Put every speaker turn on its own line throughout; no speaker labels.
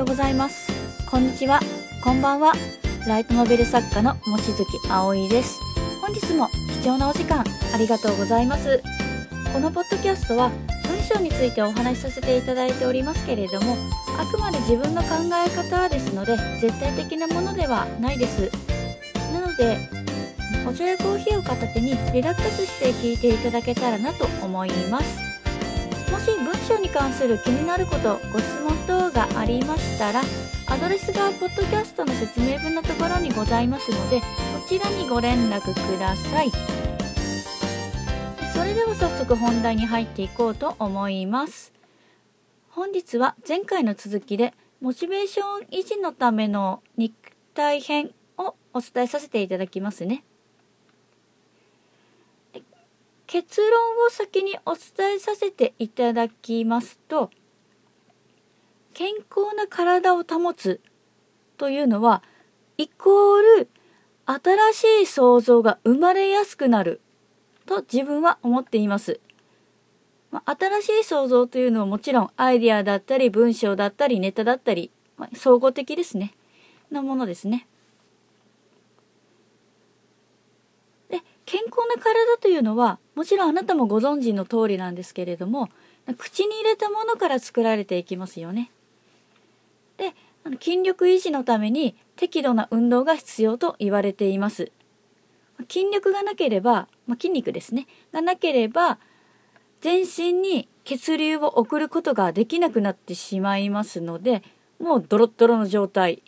ようございます。こんにちは。こんばんは。ライトノベル作家の望月葵です。本日も貴重なお時間ありがとうございます。このポッドキャストは文章についてお話しさせていただいておりますけれどもあくまで自分の考え方ですので絶対的なものではないです。なのでお茶やコーヒーを片手にリラックスして聞いていただけたらなと思います。し文章に関する気になることご質問等がありましたらアドレスがポッドキャストの説明文のところにございますのでそちらにご連絡ください。それでは早速本題に入っていこうと思います。本日は前回の続きでモチベーション維持のための肉体編をお伝えさせていただきますね。結論を先にお伝えさせていただきますと健康な体を保つというのはイコール新しい想像が生まれやすくなると自分は思っています。まあ、新しい想像というのはもちろんアイディアだったり文章だったりネタだったり、まあ、総合的ですね。なものですね。で、健康な体というのはもちろんあなたもご存知の通りなんですけれども口に入れたものから作られていきますよね。で筋力維持のために適度な運動が必要と言われています。筋力がなければ、まあ、筋肉ですねがなければ全身に血流を送ることができなくなってしまいますのでもうドロッドロの状態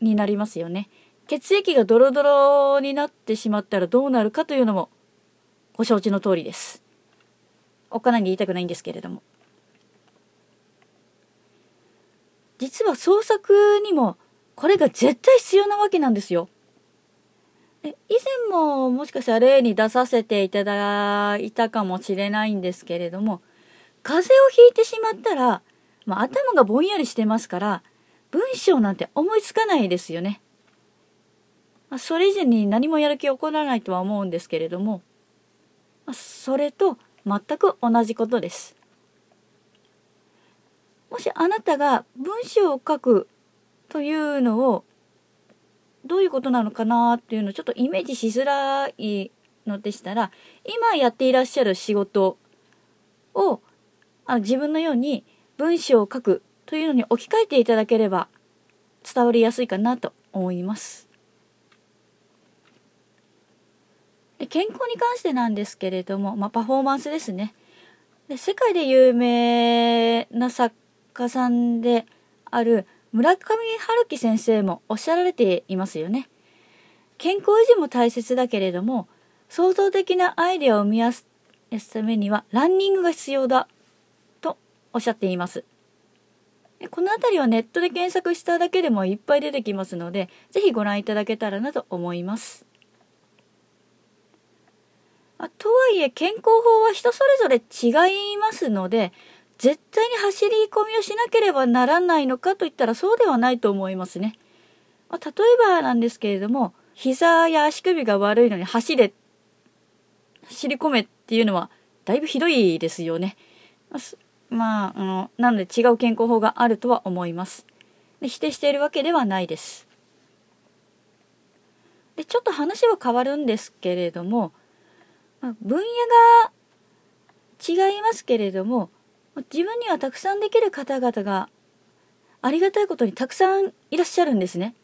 になりますよね。血液がドロドロになってしまったらどうなるかというのもご承知の通りです。おっかないんで言いたくないんですけれども。実は創作にもこれが絶対必要なわけなんですよ。以前ももしかしたら例に出させていただいたかもしれないんですけれども風邪をひいてしまったら、まあ、頭がぼんやりしてますから文章なんて思いつかないですよね。まあ、それ以前に何もやる気起こらないとは思うんですけれどもまそれと全く同じことです。もしあなたが文章を書くというのをどういうことなのかなっていうのをちょっとイメージしづらいのでしたら今やっていらっしゃる仕事をあ自分のように文章を書くというのに置き換えていただければ伝わりやすいかなと思います。で健康に関してなんですけれども、まあ、パフォーマンスですね。で世界で有名な作家さんである村上春樹先生もおっしゃられていますよね。健康維持も大切だけれども創造的なアイデアを生み出すためにはランニングが必要だとおっしゃっています。この辺りはネットで検索しただけでもいっぱい出てきますので、ぜひご覧いただけたらなと思います。まあ、とはいえ健康法は人それぞれ違いますので、絶対に走り込みをしなければならないのかといったらそうではないと思いますね。まあ、例えばなんですけれども、膝や足首が悪いのに走れ、走り込めっていうのはだいぶひどいですよね。まあ、あの、なので違う健康法があるとは思います。で否定しているわけではないです。で、ちょっと話は変わるんですけれども、まあ、分野が違いますけれども自分にはたくさんできる方々がありがたいことにたくさんいらっしゃるんですね。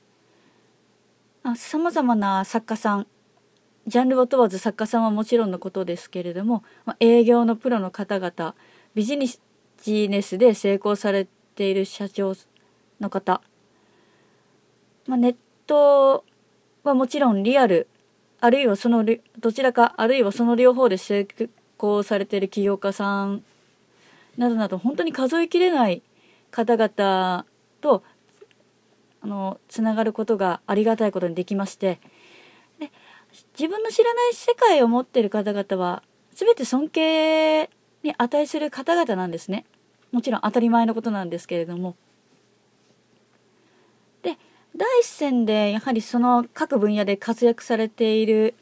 さまざまな作家さんジャンルを問わず作家さんはもちろんのことですけれども、ま、営業のプロの方々ビジネスで成功されている社長の方、まあ、ネットはもちろんリアルあるいはそのどちらかあるいはその両方で成功されている起業家さんなどなど本当に数えきれない方々とあのつながることがありがたいことにできましてで自分の知らない世界を持っている方々は全て尊敬に値する方々なんですね。もちろん当たり前のことなんですけれども第一線でやはりその各分野で活躍されている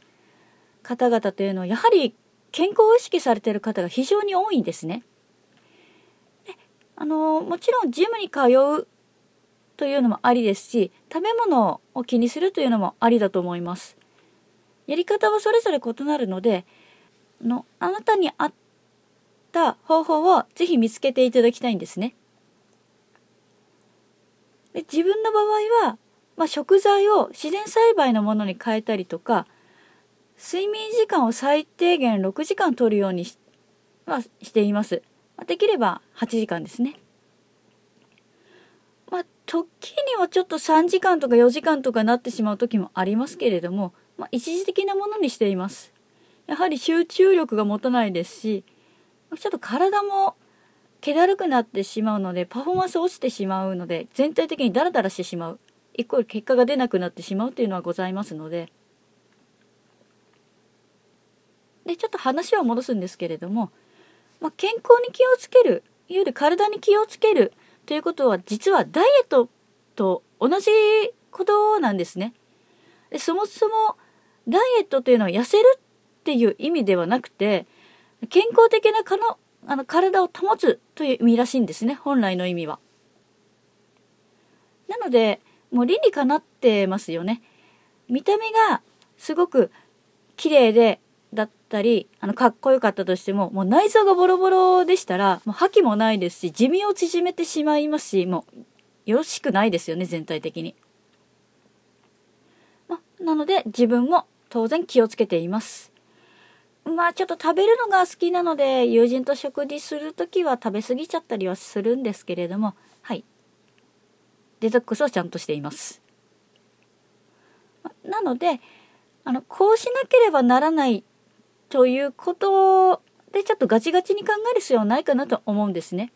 方々というのはやはり健康を意識されている方が非常に多いんですね。あのもちろんジムに通うというのもありですし、食べ物を気にするというのもありだと思います。やり方はそれぞれ異なるので、のあなたに合った方法をぜひ見つけていただきたいんですね。で自分の場合は、まあ、食材を自然栽培のものに変えたりとか、睡眠時間を最低限6時間取るようにし,、まあ、しています。できれば8時間ですね。まあ、時にはちょっと3時間とか4時間とかなってしまう時もありますけれども、まあ、一時的なものにしています。やはり集中力が持たないですし、ちょっと体も気だるくなってしまうので、パフォーマンス落ちてしまうので、全体的にダラダラしてしまう。イコール結果が出なくなってしまうというのはございますので、で、ちょっと話を戻すんですけれども、まあ、健康に気をつける、いわゆる体に気をつけるということは、実はダイエットと同じことなんですね。でそもそもダイエットというのは痩せるっていう意味ではなくて、健康的なかのあの体を保つという意味らしいんですね、本来の意味は。なので、もう理にかなってますよね。見た目がすごく綺麗でだったり、あの、かっこよかったとしても、もう内臓がボロボロでしたら、もう覇気もないですし、寿命を縮めてしまいますし、もう、よろしくないですよね、全体的に。ま、なので、自分も当然気をつけています。まあちょっと食べるのが好きなので、友人と食事するときは食べ過ぎちゃったりはするんですけれども、はい。デトックスをちゃんとしています。なので、あの、こうしなければならないということで、ちょっとガチガチに考える必要はないかなと思うんですね。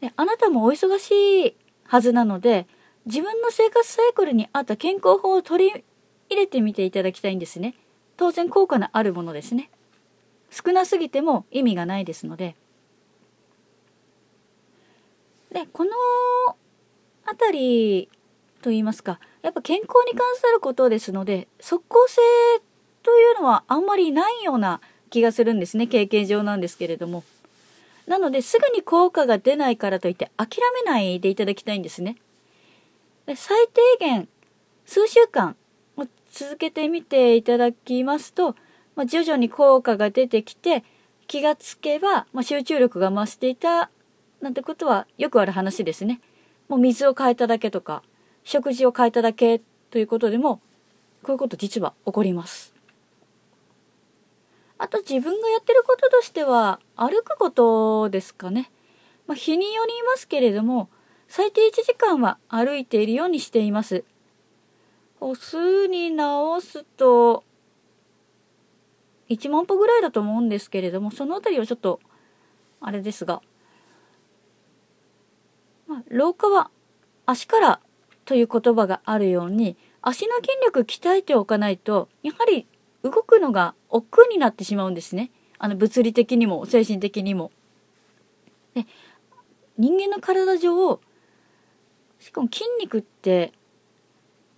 であなたもお忙しいはずなので、自分の生活サイクルに合った健康法を取り入れてみていただきたいんですね。当然効果のあるものですね。少なすぎても意味がないですので。で、この辺りと言いますか、やっぱ健康に関することですので、即効性というのはあんまりないような気がするんですね、経験上なんですけれども。なのですぐに効果が出ないからといって諦めないでいただきたいんですね。で最低限数週間続けてみていただきますと、まあ、徐々に効果が出てきて、気がつけば、まあ、集中力が増していた、なんてことはよくある話ですね。もう水を変えただけとか、食事を変えただけということでも、こういうこと実は起こります。あと自分がやってることとしては、歩くことですかね。まあ、日によりますけれども、最低1時間は歩いているようにしています。歩数に直すと、1万歩ぐらいだと思うんですけれども、そのあたりはちょっと、あれですが、まあ、廊下は足からという言葉があるように、足の筋力鍛えておかないと、やはり動くのが億劫になってしまうんですね。あの物理的にも精神的にも。で人間の体上しかも筋肉って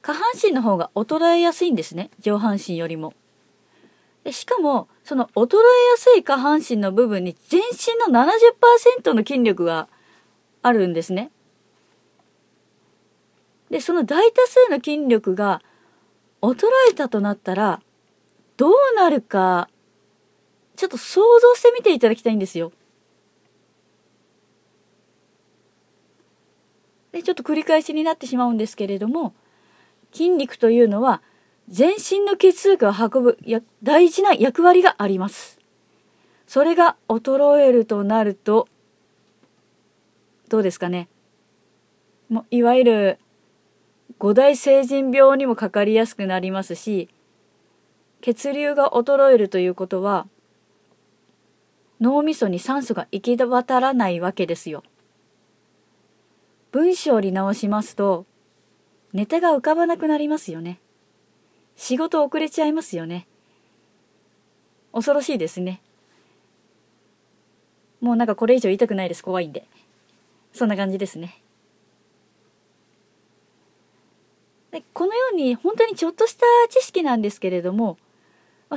下半身の方が衰えやすいんですね。上半身よりも。でしかも、その衰えやすい下半身の部分に全身の70%の筋力があるんですね。で、その大多数の筋力が衰えたとなったら、どうなるか、ちょっと想像してみていただきたいんですよ。で、ちょっと繰り返しになってしまうんですけれども、筋肉というのは全身の血液を運ぶや大事な役割があります。それが衰えるとなると、どうですかね？もういわゆる五大成人病にもかかりやすくなりますし、血流が衰えるということは、脳みそに酸素が行き渡らないわけですよ。文章に直しますと、ネタが浮かばなくなりますよね。仕事遅れちゃいますよね。恐ろしいですね。もうなんかこれ以上言いたくないです。怖いんで。そんな感じですね。でこのように本当にちょっとした知識なんですけれども、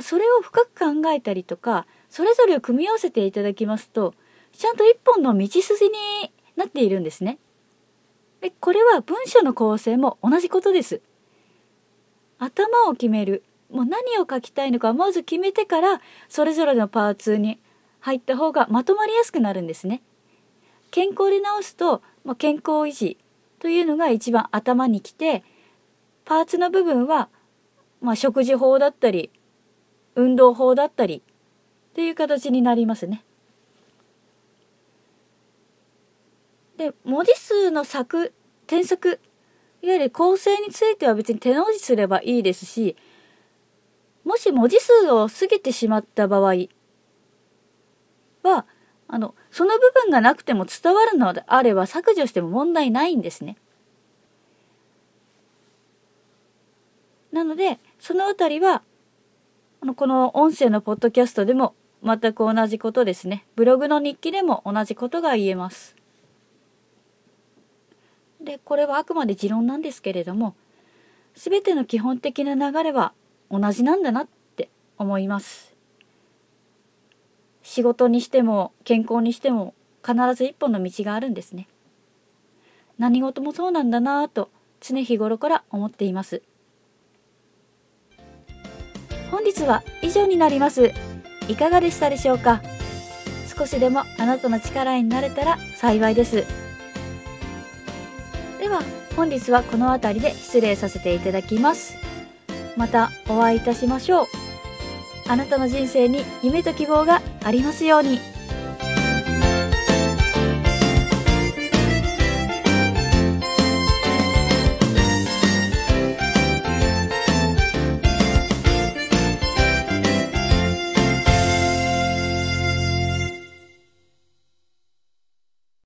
それを深く考えたりとか、それぞれを組み合わせていただきますと、ちゃんと一本の道筋になっているんですね。でこれは文章の構成も同じことです。頭を決める。もう何を書きたいのかまず決めてからそれぞれのパーツに入った方がまとまりやすくなるんですね。健康で直すと、まあ、健康維持というのが一番頭にきてパーツの部分は、まあ、食事法だったり運動法だったりっていう形になりますね。で文字数の作添削いわゆる構成については別に手直しすればいいですしもし文字数を過ぎてしまった場合はあのその部分がなくても伝わるのであれば削除しても問題ないんですね。なのでそのあたりはこの音声のポッドキャストでも全く同じことですね。ブログの日記でも同じことが言えます。でこれはあくまで持論なんですけれども全ての基本的な流れは同じなんだなって思います仕事にしても健康にしても必ず一本の道があるんですね。何事もそうなんだなぁと常日頃から思っています。本日は以上になります。いかがでしたでしょうか？少しでもあなたの力になれたら幸いです。では本日はこの辺りで失礼させていただきます。またお会いいたしましょう。あなたの人生に夢と希望がありますように。